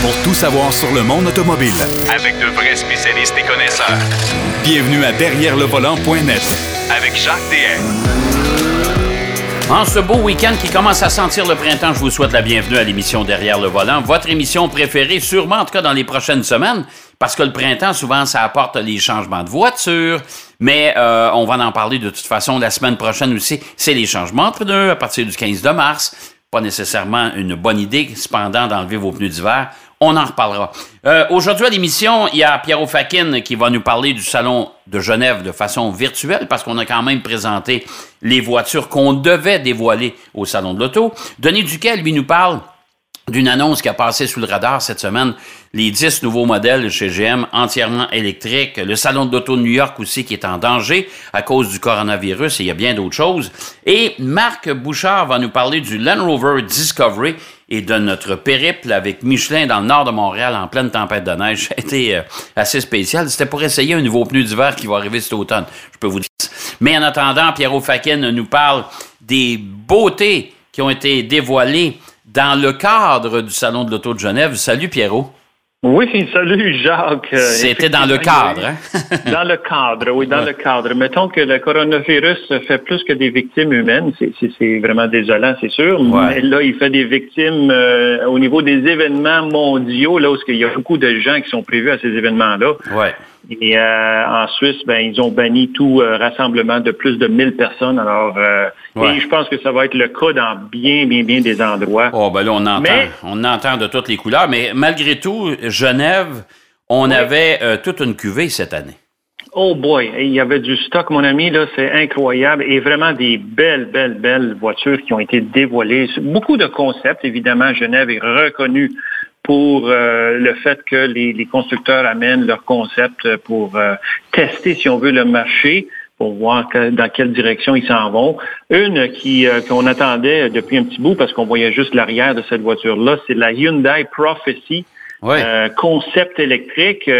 pour tout savoir sur le monde automobile. Avec de vrais spécialistes et connaisseurs. Bienvenue à Derrière le volant.net Avec Jacques DM. En ce beau week-end qui commence à sentir le printemps, je vous souhaite la bienvenue à l'émission Derrière le volant, votre émission préférée, sûrement en tout cas dans les prochaines semaines, parce que le printemps, souvent, ça apporte les changements de voiture, mais euh, on va en parler de toute façon la semaine prochaine aussi. C'est les changements de pneus à partir du 15 de mars. Pas nécessairement une bonne idée, cependant, d'enlever vos pneus d'hiver. On en reparlera. Euh, Aujourd'hui à l'émission, il y a Pierrot Fakin qui va nous parler du Salon de Genève de façon virtuelle parce qu'on a quand même présenté les voitures qu'on devait dévoiler au Salon de l'Auto. Denis Duquet, lui, nous parle d'une annonce qui a passé sous le radar cette semaine, les 10 nouveaux modèles chez GM entièrement électriques, le salon de l'auto de New York aussi qui est en danger à cause du coronavirus et il y a bien d'autres choses. Et Marc Bouchard va nous parler du Land Rover Discovery et de notre périple avec Michelin dans le nord de Montréal en pleine tempête de neige. A été euh, assez spécial. C'était pour essayer un nouveau pneu d'hiver qui va arriver cet automne, je peux vous dire. Mais en attendant, Pierrot Fakin nous parle des beautés qui ont été dévoilées dans le cadre du Salon de l'Auto de Genève. Salut Pierrot. Oui, salut Jacques. C'était dans le cadre, hein? dans le cadre, oui, dans le cadre. Mettons que le coronavirus fait plus que des victimes humaines. C'est vraiment désolant, c'est sûr. Mais là, il fait des victimes euh, au niveau des événements mondiaux, là où il y a beaucoup de gens qui sont prévus à ces événements-là. Ouais. Et euh, en Suisse, ben, ils ont banni tout euh, rassemblement de plus de 1000 personnes. Alors, euh, et je pense que ça va être le cas dans bien, bien, bien des endroits. Oh, ben là, on entend, on entend de toutes les couleurs. Mais malgré tout, Genève, on avait toute une cuvée cette année. Oh boy, il y avait du stock, mon ami, là, c'est incroyable. Et vraiment des belles, belles, belles voitures qui ont été dévoilées. Beaucoup de concepts, évidemment. Genève est reconnue pour euh, le fait que les, constructeurs amènent leurs concepts pour euh, tester, si on veut, le marché pour voir dans quelle direction ils s'en vont. Une qui euh, qu'on attendait depuis un petit bout parce qu'on voyait juste l'arrière de cette voiture-là, c'est la Hyundai Prophecy. concept électrique,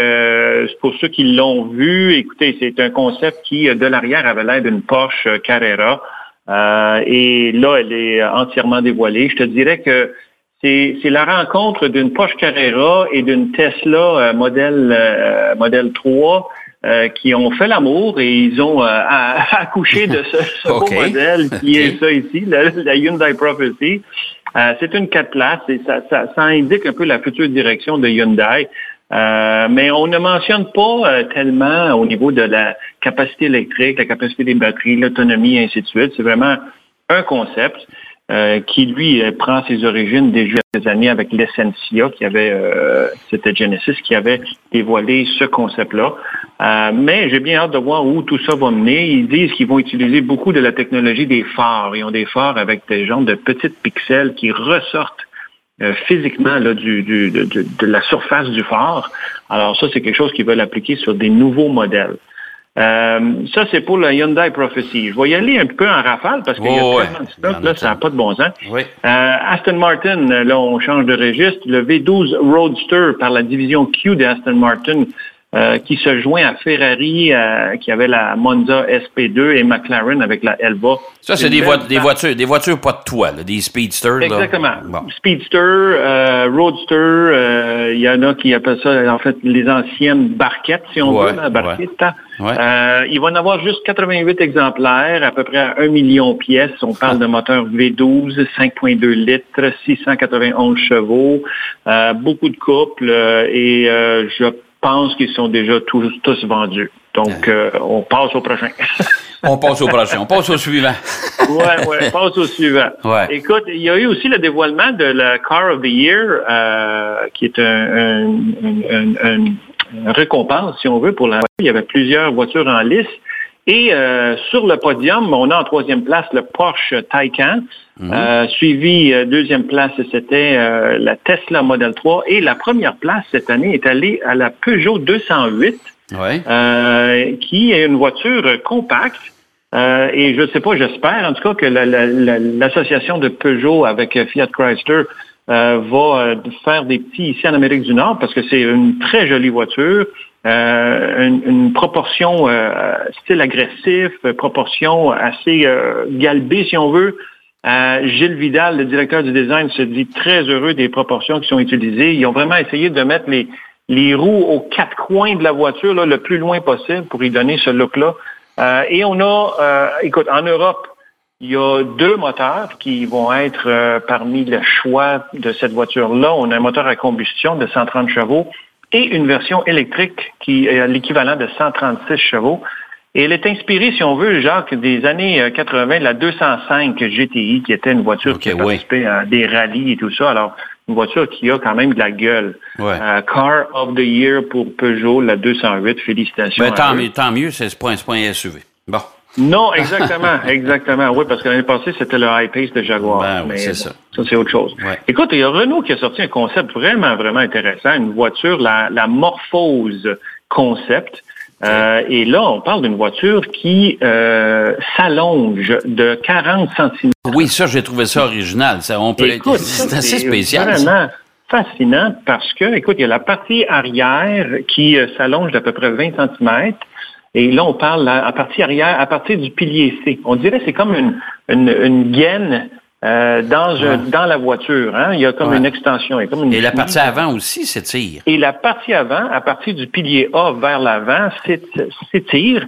pour ceux qui l'ont vu, écoutez, c'est un concept qui, de l'arrière, avait l'air d'une Porsche Carrera. et là, elle est entièrement dévoilée. Je te dirais que c'est la rencontre d'une Porsche Carrera et d'une Tesla euh, modèle, euh, modèle 3 euh, qui ont fait l'amour et ils ont accouché de ce, beau modèle qui est ça ici, la, Hyundai Prophecy. c'est une 4 places et ça, ça, ça, indique un peu la future direction de Hyundai. mais on ne mentionne pas tellement au niveau de la capacité électrique, la capacité des batteries, l'autonomie et ainsi de suite. C'est vraiment un concept. Euh, qui lui euh, prend ses origines déjà des années avec l'Essentia, qui avait, euh, c'était Genesis, qui avait dévoilé ce concept-là. mais j'ai bien hâte de voir où tout ça va mener. Ils disent qu'ils vont utiliser beaucoup de la technologie des phares. Ils ont des phares avec des genres de petites pixels qui ressortent physiquement là, du, du, de, la surface du phare. Alors ça, c'est quelque chose qu'ils veulent appliquer sur des nouveaux modèles. Euh, ça, c'est pour la Hyundai Prophecy. Je vais y aller un peu en rafale parce qu'il y a tellement de stock, là, ça n'a pas de bon sens. Euh, Aston Martin, là, on change de registre. Le V12 Roadster par la division Q d'Aston Martin euh, qui se joint à Ferrari, qui avait la Monza SP2 et McLaren avec la Elva. Ça, c'est des, des, voitures, des voitures pas de toit, des speedsters. Exactement. Speedster, Roadster, il y en a qui appellent ça, en fait, les anciennes barquettes, si on veut, la barquette. Euh, il va en avoir juste 88 exemplaires, à peu près à 1 million de pièces. On parle de moteur V12, 5.2 litres, 691 chevaux, euh, beaucoup de couples euh, et je pense qu'ils sont déjà tous, tous vendus. Donc, on passe au prochain. on passe au prochain. On passe au suivant. ouais, ouais, on passe au suivant. Écoute, il y a eu aussi le dévoilement de la Car of the Year, qui est un, un récompense, si on veut, pour la Il y avait plusieurs voitures en lice. Et euh, sur le podium, on a en troisième place le Porsche Taycan, mhm. euh, suivi euh, deuxième place, c'était la Tesla Model 3. Et la première place cette année est allée à la Peugeot 208, qui est une voiture compacte. et je ne sais pas, j'espère en tout cas que l'association de Peugeot avec Fiat Chrysler euh, va euh, faire des petits ici en Amérique du Nord parce que c'est une très jolie voiture, euh, une, proportion style agressif, proportion assez galbée si on veut. Euh, Gilles Vidal, le directeur du design, se dit très heureux des proportions qui sont utilisées. Ils ont vraiment essayé de mettre les, les roues aux quatre coins de la voiture là, le plus loin possible pour y donner ce look-là. Euh, et on a, euh, écoute, en Europe, il y a deux moteurs qui vont être euh, parmi le choix de cette voiture-là. On a un moteur à combustion de 130 chevaux et une version électrique qui est l'équivalent de 136 chevaux. Et elle est inspirée, si on veut, Jacques, des années 80, euh, la 205 GTI, qui était une voiture qui a participé à des rallyes et tout ça. Alors, une voiture qui a quand même de la gueule. Euh, Car of the Year pour Peugeot, la 208. Félicitations. Ben, tant, mieux, tant mieux, c'est pas, pas un SUV. Bon. Non, exactement, exactement. Oui, parce que l'année passée, c'était le high pace de Jaguar. Ben, oui, c'est ça. Ça, c'est autre chose. Ouais. Écoute, il y a Renault qui a sorti un concept vraiment, vraiment intéressant, une voiture, la, la Morphose Concept. Euh, et là, on parle d'une voiture qui euh, s'allonge de 40 cm. Oui, ça, j'ai trouvé ça original. Ça, on peut, Écoute, c'est assez spécial. Vraiment fascinant parce que, écoute, il y a la partie arrière qui euh, s'allonge d'à peu près 20 cm. Et là, on parle à, partie arrière, à partir du pilier C. On dirait que c'est comme une, une, une gaine euh, dans, un- dans la voiture. Hein? Il y a comme Ouais. une extension. il y a comme une Et la partie avant aussi s'étire. et la partie avant, à partir du pilier A vers l'avant, s'ét- s'étire.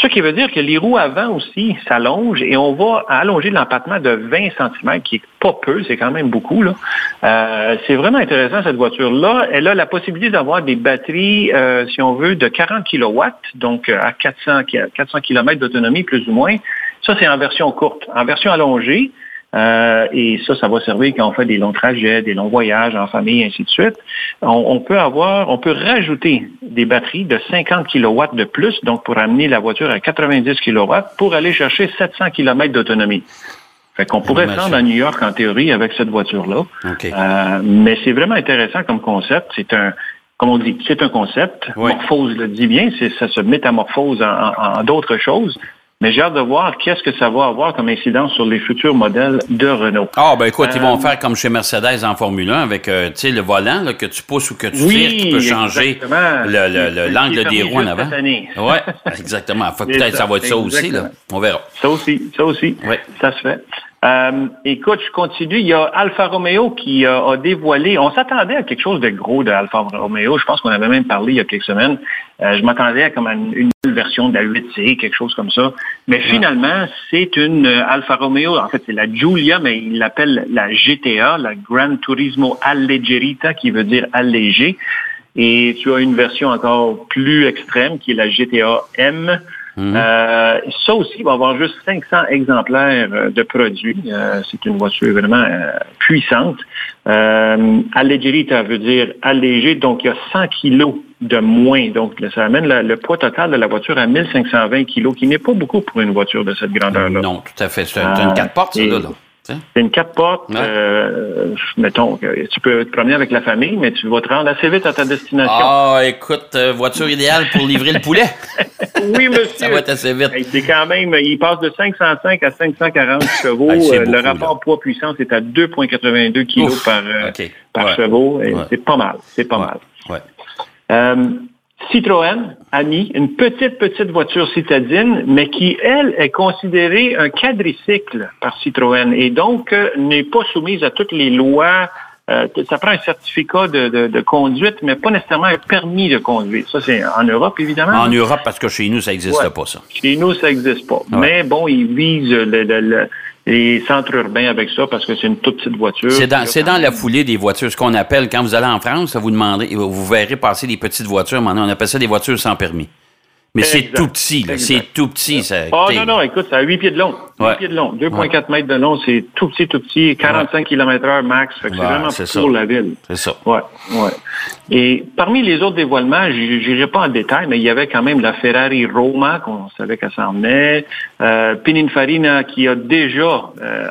Ce qui veut dire que les roues avant aussi s'allongent et on va allonger l'empattement de 20 cm, qui est pas peu, c'est quand même beaucoup. là. Euh, c'est vraiment intéressant cette voiture-là. Elle a la possibilité d'avoir des batteries, euh, si on veut, de 40 kW, donc euh, à 400, ki- 400 km d'autonomie plus ou moins. Ça, c'est en version courte. En version allongée, euh, et ça, ça va servir quand on fait des longs trajets, des longs voyages en famille, ainsi de suite. On, on peut avoir, on peut rajouter des batteries de 50 kW de plus, donc pour amener la voiture à 90 kW, pour aller chercher 700 km d'autonomie. Fait qu'on pourrait se rendre à New York en théorie avec cette voiture-là. Euh, mais c'est vraiment intéressant comme concept. C'est un, comme on dit, c'est un concept. Oui. Morphose le dit bien, ça se métamorphose en, en- en d'autres choses. Mais j'ai hâte de voir qu'est-ce que ça va avoir comme incidence sur les futurs modèles de Renault. Ah, ben écoute, ils vont Euh, faire comme chez Mercedes en Formule 1 avec, euh, tu sais, le volant là, que tu pousses ou que tu Oui, tires qui peut changer exactement. le- le- le- Qui- l'angle des roues en avant. Oui, exactement. Peut-être ça, ça va être ça aussi, là. On verra. Ça aussi, ça aussi. Oui. Ça se fait. Euh, écoute, je continue. Il y a Alfa Romeo qui euh, a dévoilé. On s'attendait à quelque chose de gros de Alfa Romeo. Je pense qu'on avait même parlé il y a quelques semaines. Euh, je m'attendais à comme une, une nouvelle version de la 8C, quelque chose comme ça. Mais finalement, c'est une Alfa Romeo. En fait, c'est la Giulia, mais il l'appelle la GTA, la Gran Turismo Alleggerita, qui veut dire allégé. Et tu as une version encore plus extrême qui est la GTA M. Euh, ça aussi va avoir juste 500 exemplaires euh, de produits. Euh, c'est une voiture vraiment euh, puissante. Euh, Alleggerita veut dire allégé, donc il y a 100 kilos de moins. Donc ça amène la- le poids total de la voiture à 1520 kilos, qui n'est pas beaucoup pour une voiture de cette grandeur-là. Non, tout à fait. C'est un- c'est une quatre portes, ça, là. C'est une quatre portes. Ouais. euh, mettons, tu peux te promener avec la famille, mais tu vas te rendre assez vite à ta destination. Ah, écoute, euh, voiture idéale pour livrer le poulet. oui, monsieur. Ça va être assez vite. Hey, C'est quand même, il passe de 505 à 540 chevaux. Hey, Euh, le rapport poids-puissance est à 2,82 kilos Ouf, par, euh, par Ouais. chevaux. Ouais. C'est pas mal. C'est pas Ouais. mal. Citroën a mis une petite, petite voiture citadine, mais qui, elle, est considérée un quadricycle par Citroën et donc euh, n'est pas soumise à toutes les lois. Euh, ça prend un certificat de, de- de conduite, mais pas nécessairement un permis de conduire. Ça, c'est en Europe, évidemment. En Europe, parce que chez nous, ça n'existe Ouais. pas, ça. Chez nous, ça n'existe pas. Mais bon, ils visent le- le- le- les centres urbains avec ça parce que c'est une toute petite voiture. C'est dans, c'est dans la foulée des voitures, ce qu'on appelle, quand vous allez en France, vous demandez, vous verrez passer des petites voitures, maintenant, on appelle ça des voitures sans permis. Mais c'est tout petit. C'est tout petit. Ça, écoutez, non, non, écoute, ça a 8 pieds de long. 8 Ouais. pieds de long. 2,4 mètres de long, c'est tout petit, tout petit. 45 km heure max. Fait que c'est Ouais, vraiment pour ça. la ville. C'est ça. Ouais, ouais. Et parmi les autres dévoilements, je n'irai pas en détail, mais il y avait quand même la Ferrari Roma, qu'on savait qu'elle s'en venait. Euh, Pininfarina, qui a déjà euh,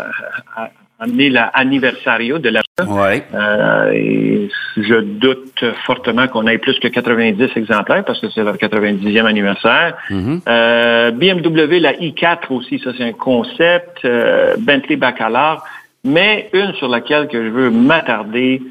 amené l'anniversario de la Ouais. Euh, et je doute fortement qu'on ait plus que 90 exemplaires parce que c'est leur 90e anniversaire. Mhm. Euh, BMW, la i4 aussi, ça c'est un concept. Euh, Bentley Bacalar. Mais une sur laquelle que je veux m'attarder,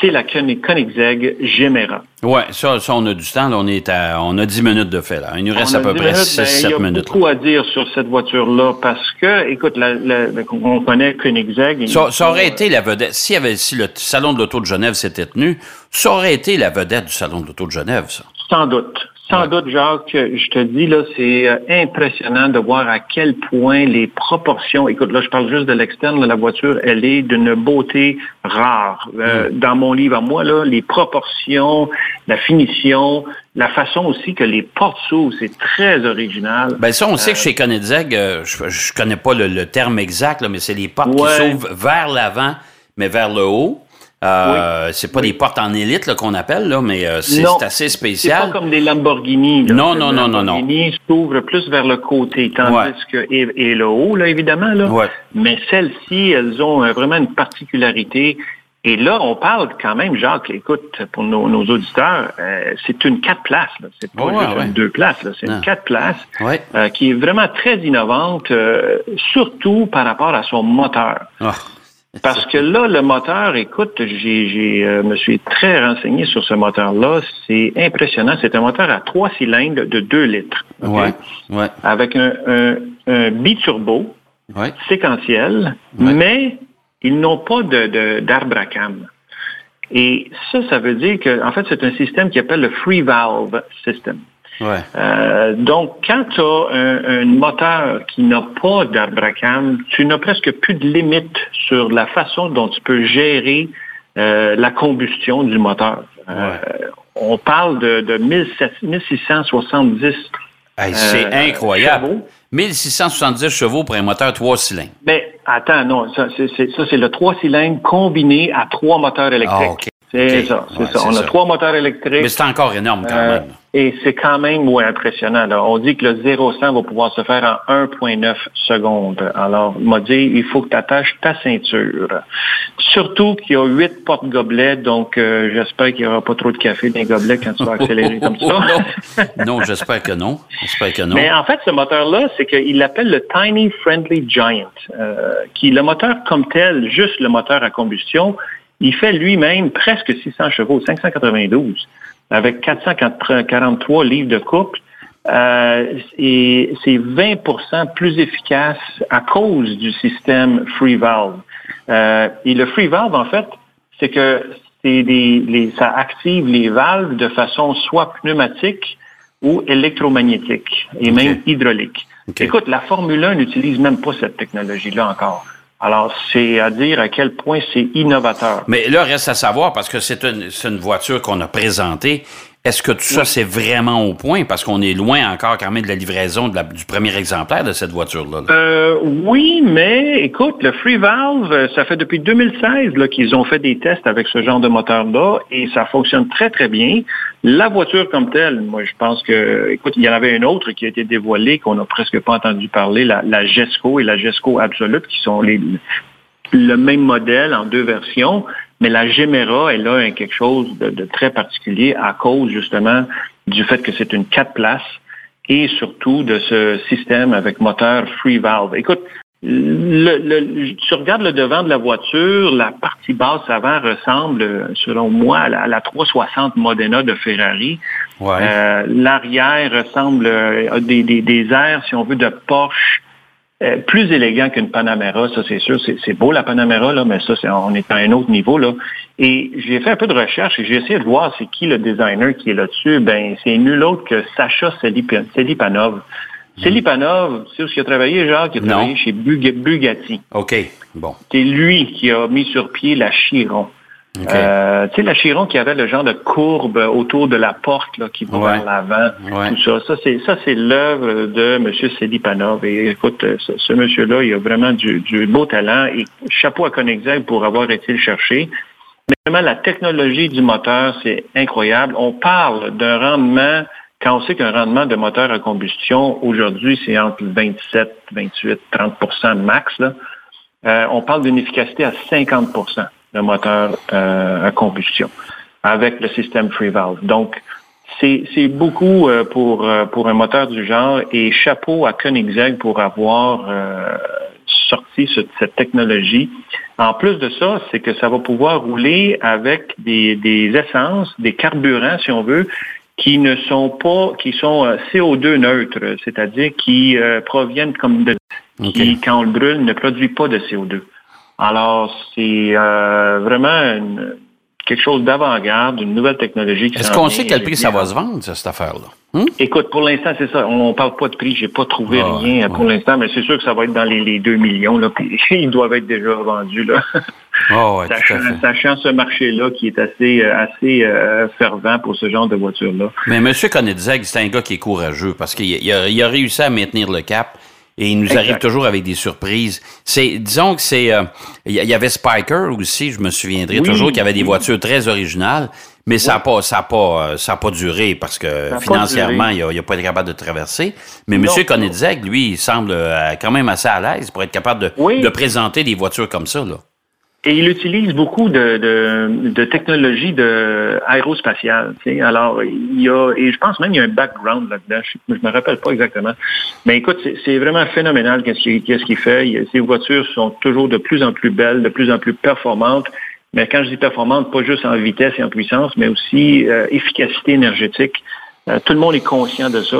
c'est la Koenigsegg Gemera. Oui, ça, ça, on a du temps. Là, on, est à, on a 10 minutes de fait. Là. Il nous reste à peu près 6-7 ben, minutes. Il y a beaucoup à dire sur cette voiture-là parce que, écoute, la, la, on connaît Koenigsegg. Ça, ça aurait été la vedette. Si, avait, si le Salon de l'Auto de Genève s'était tenu, ça aurait été la vedette du Salon de l'Auto de Genève, ça. Sans doute. Sans doute, Jacques, je te dis, là, c'est euh, impressionnant de voir à quel point les proportions, écoute, là, je parle juste de l'externe de la voiture, elle est d'une beauté rare. Euh, dans mon livre à moi, là, les proportions, la finition, la façon aussi que les portes s'ouvrent, c'est très original. Ben ça, on sait que chez Koenigsegg, euh, je, je connais pas le, le terme exact, là, mais c'est les portes Ouais. qui s'ouvrent vers l'avant, mais vers le haut. Euh, C'est pas des portes en élite qu'on appelle, là, mais euh, c'est c'est assez C'est spécial. pas comme des Lamborghini. là. Non, non, non, non, non. Lamborghini s'ouvrent plus vers le côté, tandis Ouais. que, et, et le haut, là, évidemment, là. Ouais. Mais celles-ci, elles ont euh, vraiment une particularité. Et là, on parle quand même, Jacques, écoute, pour nos, nos auditeurs, euh, c'est une quatre places. C'est pas juste ouais. une deux places. C'est une quatre places Ouais. euh, qui est vraiment très innovante, euh, surtout par rapport à son moteur. Ah. Parce que là, le moteur, écoute, j'ai, j'ai, euh, me suis très renseigné sur ce moteur-là. C'est impressionnant. C'est un moteur à trois cylindres de 2 litres. OK? Ouais. Ouais. Avec un, un, un biturbo Ouais. séquentiel, mais ils n'ont pas de, de, d'arbre à cam. Et ça, ça veut dire que, en fait, c'est un système qui appelle le free valve system. Ouais. Euh, donc, quand tu as un, un moteur qui n'a pas d'arbre à cam, tu n'as presque plus de limite sur la façon dont tu peux gérer euh, la combustion du moteur. Euh, on parle de, de 1700 1670 Hey, c'est Euh, incroyable. chevaux. 1670 chevaux pour un moteur 3 cylindres. Mais attends, non, ça c'est, c'est- ça, c'est le trois cylindres combiné à trois moteurs électriques. Ah, OK. C'est ça, c'est Ouais, ça. On ça. a trois moteurs électriques. Mais c'est encore énorme quand Euh, même. et c'est quand même ouais, impressionnant. Là. On dit que le 0-100 va pouvoir se faire en 1,9 secondes. Alors, il m'a dit, il faut que tu attaches ta ceinture. Surtout qu'il y a huit porte-gobelets, donc euh, j'espère qu'il n'y aura pas trop de café dans les gobelets quand tu vas accélérer comme ça. non, non j'espère que non. J'espère que non. Mais en fait, ce moteur-là, c'est qu'il l'appelle le Tiny Friendly Giant, euh, qui le moteur comme tel, juste le moteur à combustion, il fait lui-même presque 600 chevaux, 592, avec 443 livres de couple. Euh, et c'est 20% plus efficace à cause du système Free Valve. Euh, et le Free Valve, en fait, c'est que c'est des, les, ça active les valves de façon soit pneumatique ou électromagnétique et même hydraulique. Écoute, la Formule 1 n'utilise même pas cette technologie-là encore. Alors, c'est à dire à quel point c'est innovateur. Mais là, reste à savoir, parce que c'est une, c'est une voiture qu'on a présentée. Est-ce que tout ça, c'est vraiment au point? Parce qu'on est loin encore quand même de la livraison de la- du premier exemplaire de cette voiture-là. là. Euh, oui, mais écoute, le Free Valve, euh, ça fait depuis 2016 là, qu'ils ont fait des tests avec ce genre de moteur-là et ça fonctionne très, très bien. La voiture comme telle, moi, je pense que, écoute, il y en avait une autre qui a été dévoilée qu'on n'a presque pas entendu parler, la, la Gesco et la Gesco Absolute, qui sont les, le même modèle en deux versions, mais la Gemera, elle a quelque chose de, de très particulier à cause justement du fait que c'est une quatre places et surtout de ce système avec moteur free valve. Écoute, le, le- tu regardes le devant de la voiture, la partie basse avant ressemble, selon moi, à la, à la 360 Modena de Ferrari. Ouais. Euh, L'arrière ressemble euh, à des, des, des airs, si on veut, de Porsche. Euh, plus élégant qu'une Panamera, ça c'est sûr. C'est c'est beau la Panamera, là, mais ça, c'est, on est à un autre niveau. là. Et j'ai fait un peu de recherche et j'ai essayé de voir c'est qui le designer qui est là-dessus. Ben, c'est nul autre que Sacha Selip- Selipanov. Selipanov, tu sais où il a travaillé, Jacques? Il a Non. travaillé chez Bug- Bugatti. OK. Bon. C'est lui qui a mis sur pied la Chiron. Euh, tu sais, la Chiron qui avait le genre de courbe autour de la porte là, qui va Ouais. vers l'avant, Ouais. tout ça. Ça, c'est ça, c'est l'œuvre de M. Selipanov. Et écoute, euh, ce, ce monsieur-là, il a vraiment du, du beau talent et chapeau à Koenigsegg pour avoir été le chercher. Mais vraiment, la technologie du moteur, c'est incroyable. On parle d'un rendement, quand on sait qu'un rendement de moteur à combustion, aujourd'hui, c'est entre 27, 28, 30% max, là. Euh, on parle d'une efficacité à 50 de moteur euh, à combustion avec le système Free Valve. Donc, c'est beaucoup euh, pour, euh, pour un moteur du genre et chapeau à Koenigsegg pour avoir euh, sorti cette technologie. En plus de ça, c'est que ça va pouvoir rouler avec des, des essences, des carburants, si on veut, qui ne sont pas, qui sont euh, CO2 neutres, c'est-à-dire qui euh, proviennent comme de, qui, quand on le brûle, ne produit pas de CO2. Alors, c'est euh, vraiment une, quelque chose d'avant-garde, une nouvelle technologie. Est-ce qu'on sait quel prix ça va se vendre, cette affaire-là? Hmm? Écoute, pour l'instant, c'est ça. On ne parle pas de prix. J'ai pas trouvé ah, rien pour l'instant, mais c'est sûr que ça va être dans les, 2 millions. Là, puis ils doivent être déjà vendus. Là. Oh, sachant, ce marché-là qui est assez, euh, assez euh, fervent pour ce genre de voiture-là. Mais M. Koenigsegg, c'est un gars qui est courageux parce qu'il a, a réussi à maintenir le cap et il nous arrive toujours avec des surprises. C'est, disons que c'est, euh, il y avait Spiker aussi, je me souviendrai toujours, qui avait des voitures très originales, mais ça n'a pas, ça pas, euh, ça a pas duré parce que financièrement, il n'a pas été capable de traverser. Mais M. Koenigsegg, lui, il semble euh, quand même assez à l'aise pour être capable de, de présenter des voitures comme ça, là. Et il utilise beaucoup de, de, de technologies de aérospatiale. Alors, il y a, et je pense même qu'il y a un background là-dedans. Je, ne me rappelle pas exactement. Mais écoute, c'est vraiment phénoménal qu'est-ce qu'il fait. Ces voitures sont toujours de plus en plus belles, de plus en plus performantes. Mais quand je dis performantes, pas juste en vitesse et en puissance, mais aussi euh, efficacité énergétique. Euh, tout le monde est conscient de ça.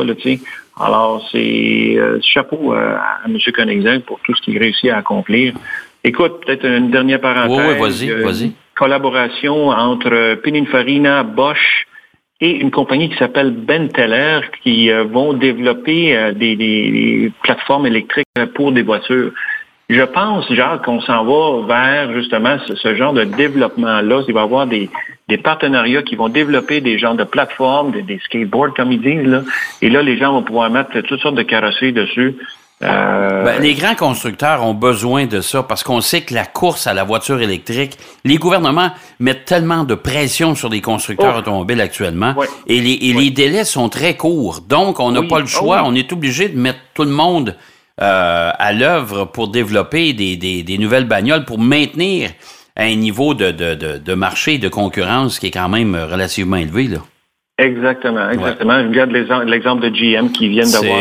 Alors, c'est euh, chapeau à M. Koenigsegg pour tout ce qu'il réussit à accomplir. Écoute, peut-être une dernière parenthèse. Oui, vas-y, euh, vas-y. Collaboration entre Pininfarina, Bosch et une compagnie qui s'appelle Benteler qui euh, vont développer euh, des, plateformes électriques pour des voitures. Je pense, Jacques, qu'on s'en va vers justement ce, genre de développement-là. Il va y avoir des, partenariats qui vont développer des genres de plateformes, des, des, skateboards, comme ils disent. Là. Et là, les gens vont pouvoir mettre toutes sortes de carrosseries dessus. Euh, ben, les grands constructeurs ont besoin de ça parce qu'on sait que la course à la voiture électrique, les gouvernements mettent tellement de pression sur les constructeurs oh. automobiles actuellement et, les, délais sont très courts. Donc, on n'a pas le oh choix. on est obligé de mettre tout le monde euh, à l'œuvre pour développer des, nouvelles bagnoles, pour maintenir un niveau de, de, de, de marché de concurrence qui est quand même relativement élevé. Là. Exactement, exactement. Je regarde l'exemple de GM qui vient d'avoir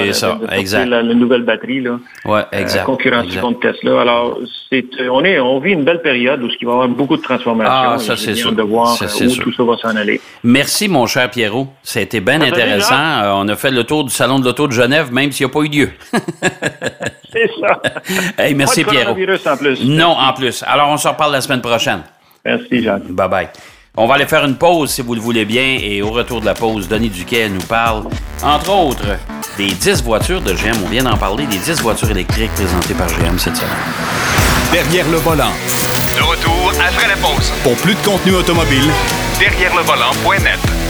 la, la, nouvelle batterie là. Ouais, euh, exact. concurrence contre Tesla. Alors, c'est on est on vit une belle période où il va y avoir beaucoup de transformations. Ah, ça c'est sûr. de voir euh, où tout ça va s'en aller. Merci mon cher Pierrot, ça a été bien intéressant. Euh, on a fait le tour du salon de l'auto de Genève même s'il n'y a pas eu lieu. c'est ça. hey, merci pas de Pierrot. En plus. Non, en plus. Alors on se reparle la semaine prochaine. Merci Jacques. Bye bye. On va aller faire une pause si vous le voulez bien et au retour de la pause, Denis Duquet nous parle, entre autres, des 10 voitures de GM. On vient d'en parler, des 10 voitures électriques présentées par GM cette semaine. Derrière le volant. De retour après la pause. Pour plus de contenu automobile, derrière le volant.net.